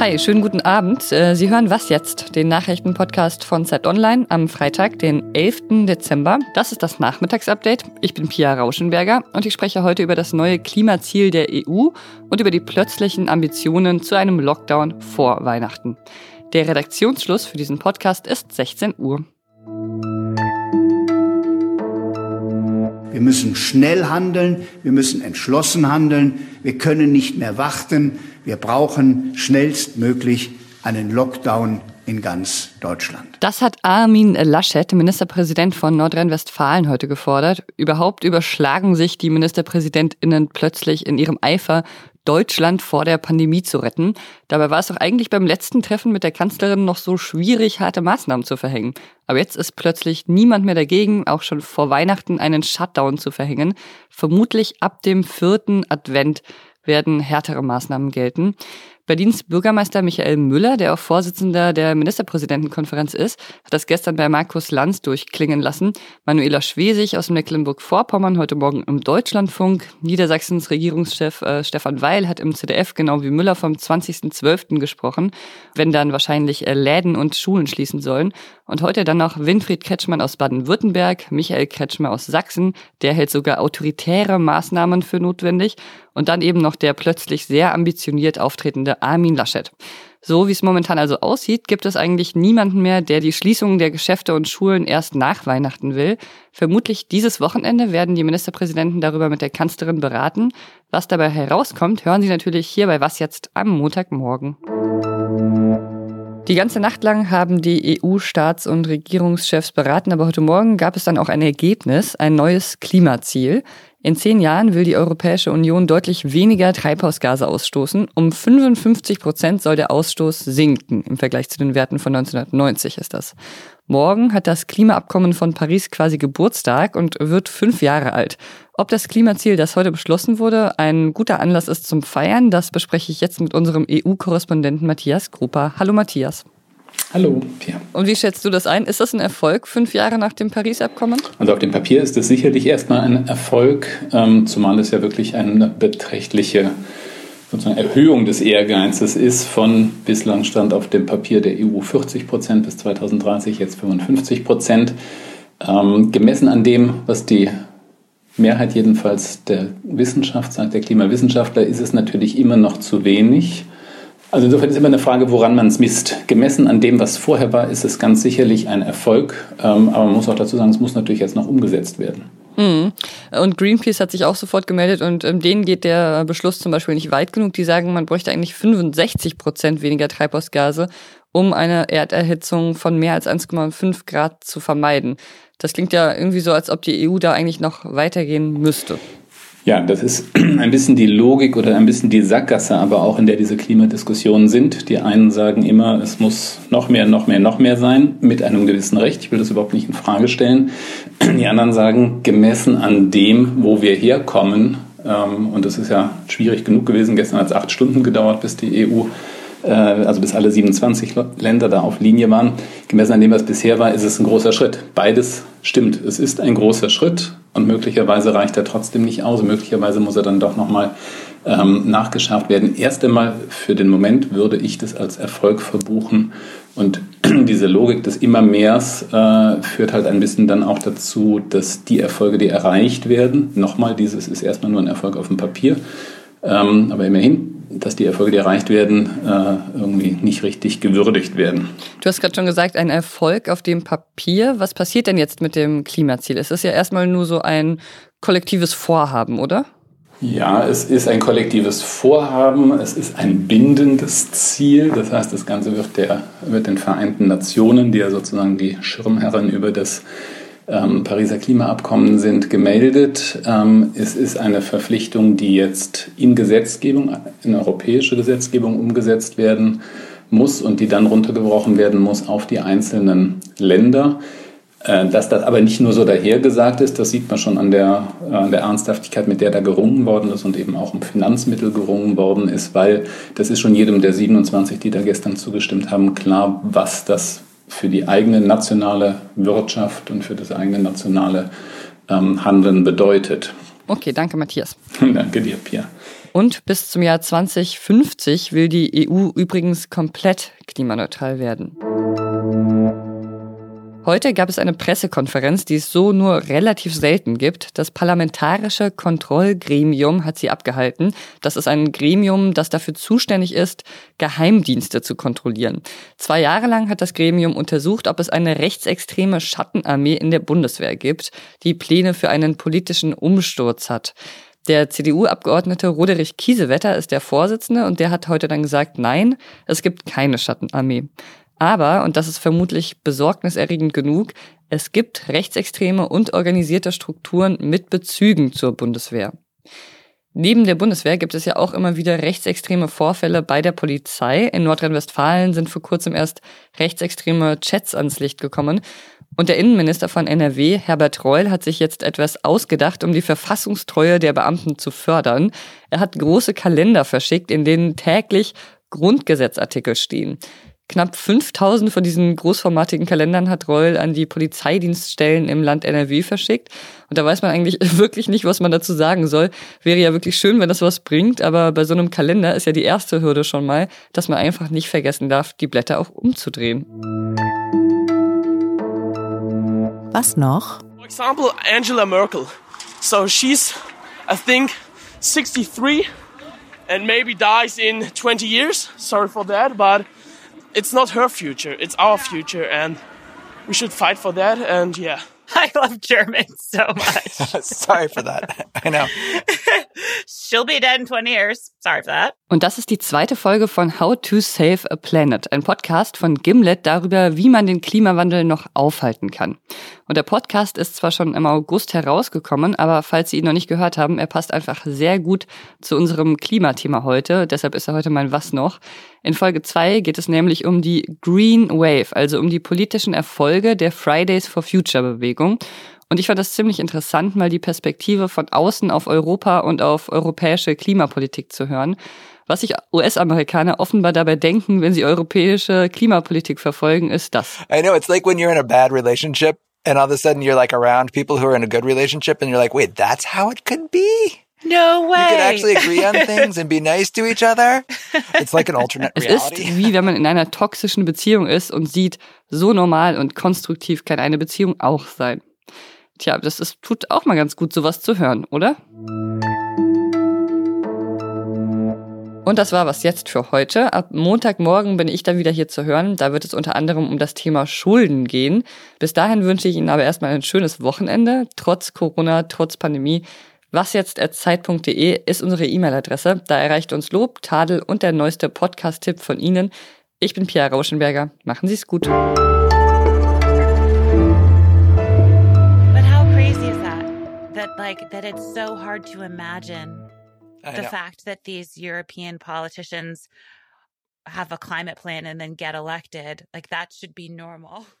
Hi, schönen guten Abend. Äh, Sie hören Was jetzt? Den Nachrichtenpodcast von Zeit Online am Freitag, den 11. Dezember. Das ist das Nachmittagsupdate. Ich bin Pia Rauschenberger und ich spreche heute über das neue Klimaziel der EU und über die plötzlichen Ambitionen zu einem Lockdown vor Weihnachten. Der Redaktionsschluss für diesen Podcast ist 16 Uhr. Wir müssen schnell handeln, wir müssen entschlossen handeln, wir können nicht mehr warten, wir brauchen schnellstmöglich einen Lockdown in ganz Deutschland. Das hat Armin Laschet, Ministerpräsident von Nordrhein-Westfalen, heute gefordert. Überhaupt überschlagen sich die Ministerpräsidentinnen plötzlich in ihrem Eifer, Deutschland vor der Pandemie zu retten. Dabei war es doch eigentlich beim letzten Treffen mit der Kanzlerin noch so schwierig, harte Maßnahmen zu verhängen. Aber jetzt ist plötzlich niemand mehr dagegen, auch schon vor Weihnachten einen Shutdown zu verhängen. Vermutlich ab dem vierten Advent werden härtere Maßnahmen gelten. Berlins Bürgermeister Michael Müller, der auch Vorsitzender der Ministerpräsidentenkonferenz ist, hat das gestern bei Markus Lanz durchklingen lassen. Manuela Schwesig aus Mecklenburg-Vorpommern heute Morgen im Deutschlandfunk. Niedersachsens Regierungschef äh, Stefan Weil hat im ZDF genau wie Müller vom 20.12. gesprochen, wenn dann wahrscheinlich äh, Läden und Schulen schließen sollen. Und heute dann noch Winfried Kretschmann aus Baden-Württemberg, Michael Kretschmer aus Sachsen, der hält sogar autoritäre Maßnahmen für notwendig. Und dann eben noch der plötzlich sehr ambitioniert auftretende Armin Laschet. So wie es momentan also aussieht, gibt es eigentlich niemanden mehr, der die Schließung der Geschäfte und Schulen erst nach Weihnachten will. Vermutlich dieses Wochenende werden die Ministerpräsidenten darüber mit der Kanzlerin beraten. Was dabei herauskommt, hören Sie natürlich hier bei Was jetzt am Montagmorgen. Die ganze Nacht lang haben die EU-Staats- und Regierungschefs beraten, aber heute Morgen gab es dann auch ein Ergebnis, ein neues Klimaziel. In zehn Jahren will die Europäische Union deutlich weniger Treibhausgase ausstoßen. Um 55 Prozent soll der Ausstoß sinken. Im Vergleich zu den Werten von 1990 ist das. Morgen hat das Klimaabkommen von Paris quasi Geburtstag und wird fünf Jahre alt. Ob das Klimaziel, das heute beschlossen wurde, ein guter Anlass ist zum Feiern, das bespreche ich jetzt mit unserem EU-Korrespondenten Matthias Gruber. Hallo Matthias. Hallo, Pia. Und wie schätzt du das ein? Ist das ein Erfolg fünf Jahre nach dem Paris-Abkommen? Also auf dem Papier ist es sicherlich erstmal ein Erfolg, ähm, zumal es ja wirklich eine beträchtliche sozusagen Erhöhung des Ehrgeizes ist von bislang stand auf dem Papier der EU 40 Prozent bis 2030, jetzt 55 Prozent. Ähm, gemessen an dem, was die Mehrheit jedenfalls der Wissenschaft sagt, der Klimawissenschaftler, ist es natürlich immer noch zu wenig. Also insofern ist immer eine Frage, woran man es misst. Gemessen an dem, was vorher war, ist es ganz sicherlich ein Erfolg. Ähm, aber man muss auch dazu sagen, es muss natürlich jetzt noch umgesetzt werden. Mhm. Und Greenpeace hat sich auch sofort gemeldet und ähm, denen geht der Beschluss zum Beispiel nicht weit genug. Die sagen, man bräuchte eigentlich 65 Prozent weniger Treibhausgase, um eine Erderhitzung von mehr als 1,5 Grad zu vermeiden. Das klingt ja irgendwie so, als ob die EU da eigentlich noch weitergehen müsste. Ja, das ist ein bisschen die Logik oder ein bisschen die Sackgasse, aber auch in der diese Klimadiskussionen sind. Die einen sagen immer, es muss noch mehr, noch mehr, noch mehr sein, mit einem gewissen Recht. Ich will das überhaupt nicht in Frage stellen. Die anderen sagen, gemessen an dem, wo wir herkommen, ähm, und das ist ja schwierig genug gewesen, gestern hat es acht Stunden gedauert, bis die EU also bis alle 27 Länder da auf Linie waren. Gemessen an dem, was bisher war, ist es ein großer Schritt. Beides stimmt. Es ist ein großer Schritt und möglicherweise reicht er trotzdem nicht aus. Möglicherweise muss er dann doch nochmal ähm, nachgeschärft werden. Erst einmal für den Moment würde ich das als Erfolg verbuchen. Und diese Logik des Immermehrs äh, führt halt ein bisschen dann auch dazu, dass die Erfolge, die erreicht werden, nochmal, dieses ist erstmal nur ein Erfolg auf dem Papier, ähm, aber immerhin, dass die Erfolge, die erreicht werden, äh, irgendwie nicht richtig gewürdigt werden. Du hast gerade schon gesagt, ein Erfolg auf dem Papier. Was passiert denn jetzt mit dem Klimaziel? Es ist ja erstmal nur so ein kollektives Vorhaben, oder? Ja, es ist ein kollektives Vorhaben, es ist ein bindendes Ziel. Das heißt, das Ganze wird, der, wird den Vereinten Nationen, die ja sozusagen die Schirmherren über das ähm, Pariser Klimaabkommen sind gemeldet. Ähm, es ist eine Verpflichtung, die jetzt in Gesetzgebung, in europäische Gesetzgebung umgesetzt werden muss und die dann runtergebrochen werden muss auf die einzelnen Länder. Äh, dass das aber nicht nur so dahergesagt ist, das sieht man schon an der, äh, an der Ernsthaftigkeit, mit der da gerungen worden ist und eben auch um Finanzmittel gerungen worden ist, weil das ist schon jedem der 27, die da gestern zugestimmt haben, klar, was das für die eigene nationale Wirtschaft und für das eigene nationale ähm, Handeln bedeutet. Okay, danke Matthias. danke dir, Pia. Und bis zum Jahr 2050 will die EU übrigens komplett klimaneutral werden. Heute gab es eine Pressekonferenz, die es so nur relativ selten gibt. Das Parlamentarische Kontrollgremium hat sie abgehalten. Das ist ein Gremium, das dafür zuständig ist, Geheimdienste zu kontrollieren. Zwei Jahre lang hat das Gremium untersucht, ob es eine rechtsextreme Schattenarmee in der Bundeswehr gibt, die Pläne für einen politischen Umsturz hat. Der CDU-Abgeordnete Roderich Kiesewetter ist der Vorsitzende und der hat heute dann gesagt, nein, es gibt keine Schattenarmee. Aber, und das ist vermutlich besorgniserregend genug, es gibt rechtsextreme und organisierte Strukturen mit Bezügen zur Bundeswehr. Neben der Bundeswehr gibt es ja auch immer wieder rechtsextreme Vorfälle bei der Polizei. In Nordrhein-Westfalen sind vor kurzem erst rechtsextreme Chats ans Licht gekommen. Und der Innenminister von NRW, Herbert Reul, hat sich jetzt etwas ausgedacht, um die Verfassungstreue der Beamten zu fördern. Er hat große Kalender verschickt, in denen täglich Grundgesetzartikel stehen. Knapp 5000 von diesen großformatigen Kalendern hat Reul an die Polizeidienststellen im Land NRW verschickt. Und da weiß man eigentlich wirklich nicht, was man dazu sagen soll. Wäre ja wirklich schön, wenn das was bringt, aber bei so einem Kalender ist ja die erste Hürde schon mal, dass man einfach nicht vergessen darf, die Blätter auch umzudrehen. Was noch? For example, Angela Merkel. So she's, I think, 63 and maybe dies in 20 years. Sorry for that, but it's not her future, it's our future, and we should fight for that. And yeah. I love Germans so much. Sorry for that. I know. She'll be dead in 20 years. Sorry for that. Und das ist die zweite Folge von How to Save a Planet, ein Podcast von Gimlet darüber, wie man den Klimawandel noch aufhalten kann. Und der Podcast ist zwar schon im August herausgekommen, aber falls Sie ihn noch nicht gehört haben, er passt einfach sehr gut zu unserem Klimathema heute. Deshalb ist er heute mein Was noch. In Folge 2 geht es nämlich um die Green Wave, also um die politischen Erfolge der Fridays for Future Bewegung. Und ich fand das ziemlich interessant, mal die Perspektive von außen auf Europa und auf europäische Klimapolitik zu hören. Was sich US-Amerikaner offenbar dabei denken, wenn sie europäische Klimapolitik verfolgen, ist das. I know it's like when you're in a bad relationship and all of a sudden you're like around people who are in a good relationship and you're like, wait, that's how it could be? No way. You could actually agree on things and be nice to each other. It's like an alternate Es reality. ist wie wenn man in einer toxischen Beziehung ist und sieht, so normal und konstruktiv kann eine Beziehung auch sein. Tja, das ist, tut auch mal ganz gut, sowas zu hören, oder? Und das war was jetzt für heute. Ab Montagmorgen bin ich dann wieder hier zu hören. Da wird es unter anderem um das Thema Schulden gehen. Bis dahin wünsche ich Ihnen aber erstmal ein schönes Wochenende, trotz Corona, trotz Pandemie. Was jetzt zeit.de ist unsere E-Mail-Adresse. Da erreicht uns Lob, Tadel und der neueste Podcast-Tipp von Ihnen. Ich bin Pia Rauschenberger. Machen Sie es gut. But how crazy is that? That like that it's so hard to imagine I the know. fact that these European politicians have a climate plan and then get elected. Like that should be normal.